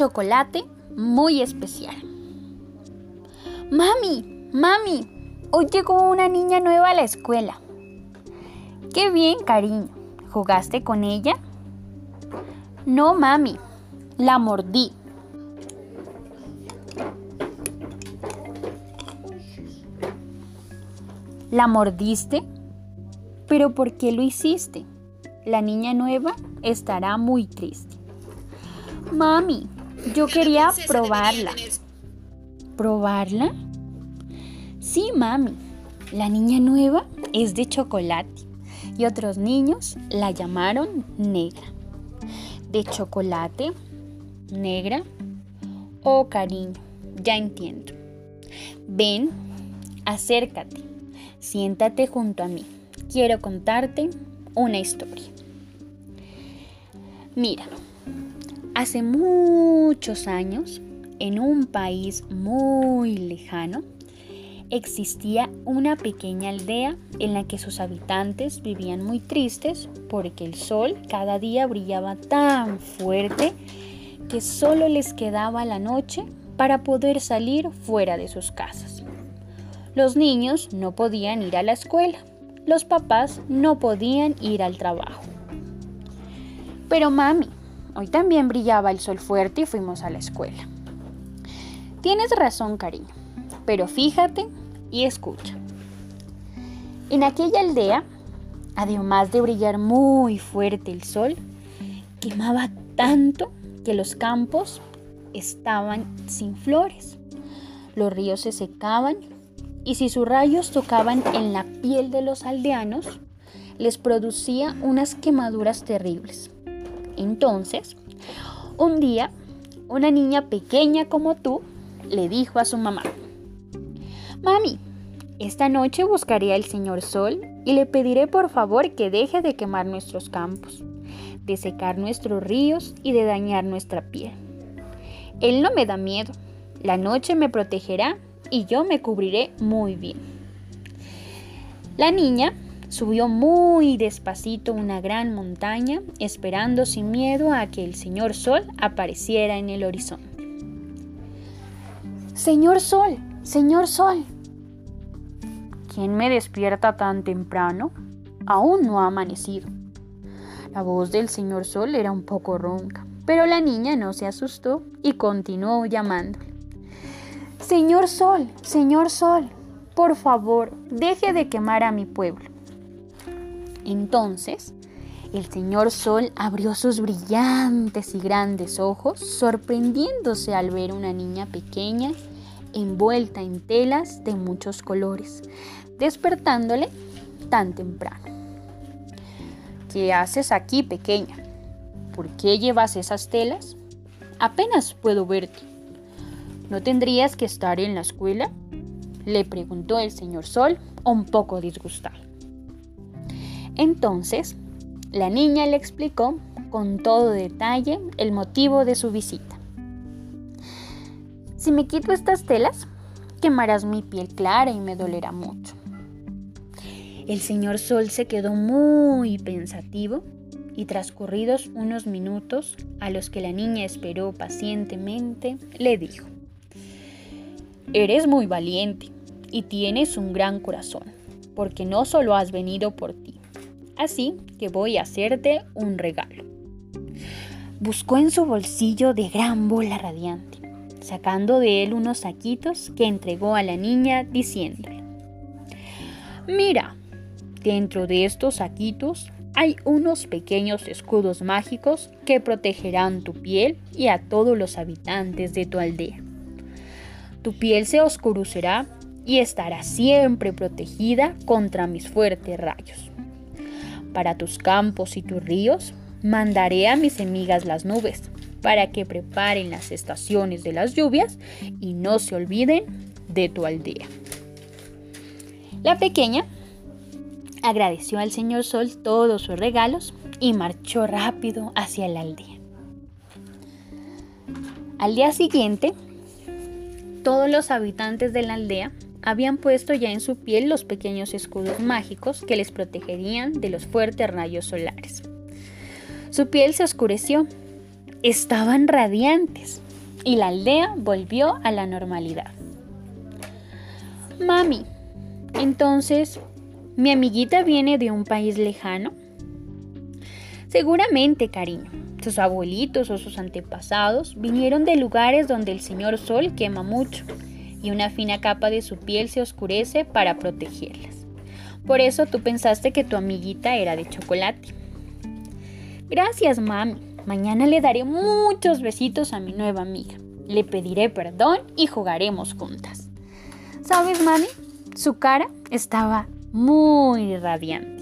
chocolate muy especial. Mami, mami, hoy llegó una niña nueva a la escuela. Qué bien, cariño. ¿Jugaste con ella? No, mami, la mordí. ¿La mordiste? ¿Pero por qué lo hiciste? La niña nueva estará muy triste. Mami, yo quería probarla. ¿Probarla? Sí, mami. La niña nueva es de chocolate y otros niños la llamaron negra. ¿De chocolate? ¿Negra? Oh, cariño, ya entiendo. Ven, acércate, siéntate junto a mí. Quiero contarte una historia. Mira, hace muchos años, en un país muy lejano, existía una pequeña aldea en la que sus habitantes vivían muy tristes porque el sol cada día brillaba tan fuerte que solo les quedaba la noche para poder salir fuera de sus casas. Los niños no podían ir a la escuela, los papás no podían ir al trabajo. Pero mami, hoy también brillaba el sol fuerte y fuimos a la escuela. Tienes razón, cariño, pero fíjate y escucha. En aquella aldea, además de brillar muy fuerte el sol, quemaba tanto que los campos estaban sin flores. Los ríos se secaban y si sus rayos tocaban en la piel de los aldeanos, les producía unas quemaduras terribles. Entonces, un día, una niña pequeña como tú le dijo a su mamá, Mami, esta noche buscaré al señor Sol y le pediré por favor que deje de quemar nuestros campos, de secar nuestros ríos y de dañar nuestra piel. Él no me da miedo, la noche me protegerá y yo me cubriré muy bien. La niña Subió muy despacito una gran montaña, esperando sin miedo a que el señor Sol apareciera en el horizonte. Señor Sol, señor Sol. ¿Quién me despierta tan temprano? Aún no ha amanecido. La voz del señor Sol era un poco ronca, pero la niña no se asustó y continuó llamándole. Señor Sol, señor Sol, por favor, deje de quemar a mi pueblo. Entonces, el señor Sol abrió sus brillantes y grandes ojos, sorprendiéndose al ver una niña pequeña envuelta en telas de muchos colores, despertándole tan temprano. ¿Qué haces aquí, pequeña? ¿Por qué llevas esas telas? Apenas puedo verte. ¿No tendrías que estar en la escuela? Le preguntó el señor Sol, un poco disgustado. Entonces, la niña le explicó con todo detalle el motivo de su visita. Si me quito estas telas, quemarás mi piel clara y me dolerá mucho. El señor Sol se quedó muy pensativo y transcurridos unos minutos a los que la niña esperó pacientemente, le dijo, Eres muy valiente y tienes un gran corazón, porque no solo has venido por ti, así que voy a hacerte un regalo. Buscó en su bolsillo de gran bola radiante, sacando de él unos saquitos que entregó a la niña diciéndole, Mira, dentro de estos saquitos hay unos pequeños escudos mágicos que protegerán tu piel y a todos los habitantes de tu aldea. Tu piel se oscurecerá y estará siempre protegida contra mis fuertes rayos. Para tus campos y tus ríos, mandaré a mis amigas las nubes, para que preparen las estaciones de las lluvias y no se olviden de tu aldea. La pequeña agradeció al señor Sol todos sus regalos y marchó rápido hacia la aldea. Al día siguiente, todos los habitantes de la aldea habían puesto ya en su piel los pequeños escudos mágicos que les protegerían de los fuertes rayos solares. Su piel se oscureció. Estaban radiantes, y la aldea volvió a la normalidad. Mami, entonces, ¿mi amiguita viene de un país lejano? Seguramente, cariño. Sus abuelitos o sus antepasados vinieron de lugares donde el señor sol quema mucho y una fina capa de su piel se oscurece para protegerlas. Por eso tú pensaste que tu amiguita era de chocolate. Gracias, mami. Mañana le daré muchos besitos a mi nueva amiga. Le pediré perdón y jugaremos juntas. ¿Sabes, mami? Su cara estaba muy radiante.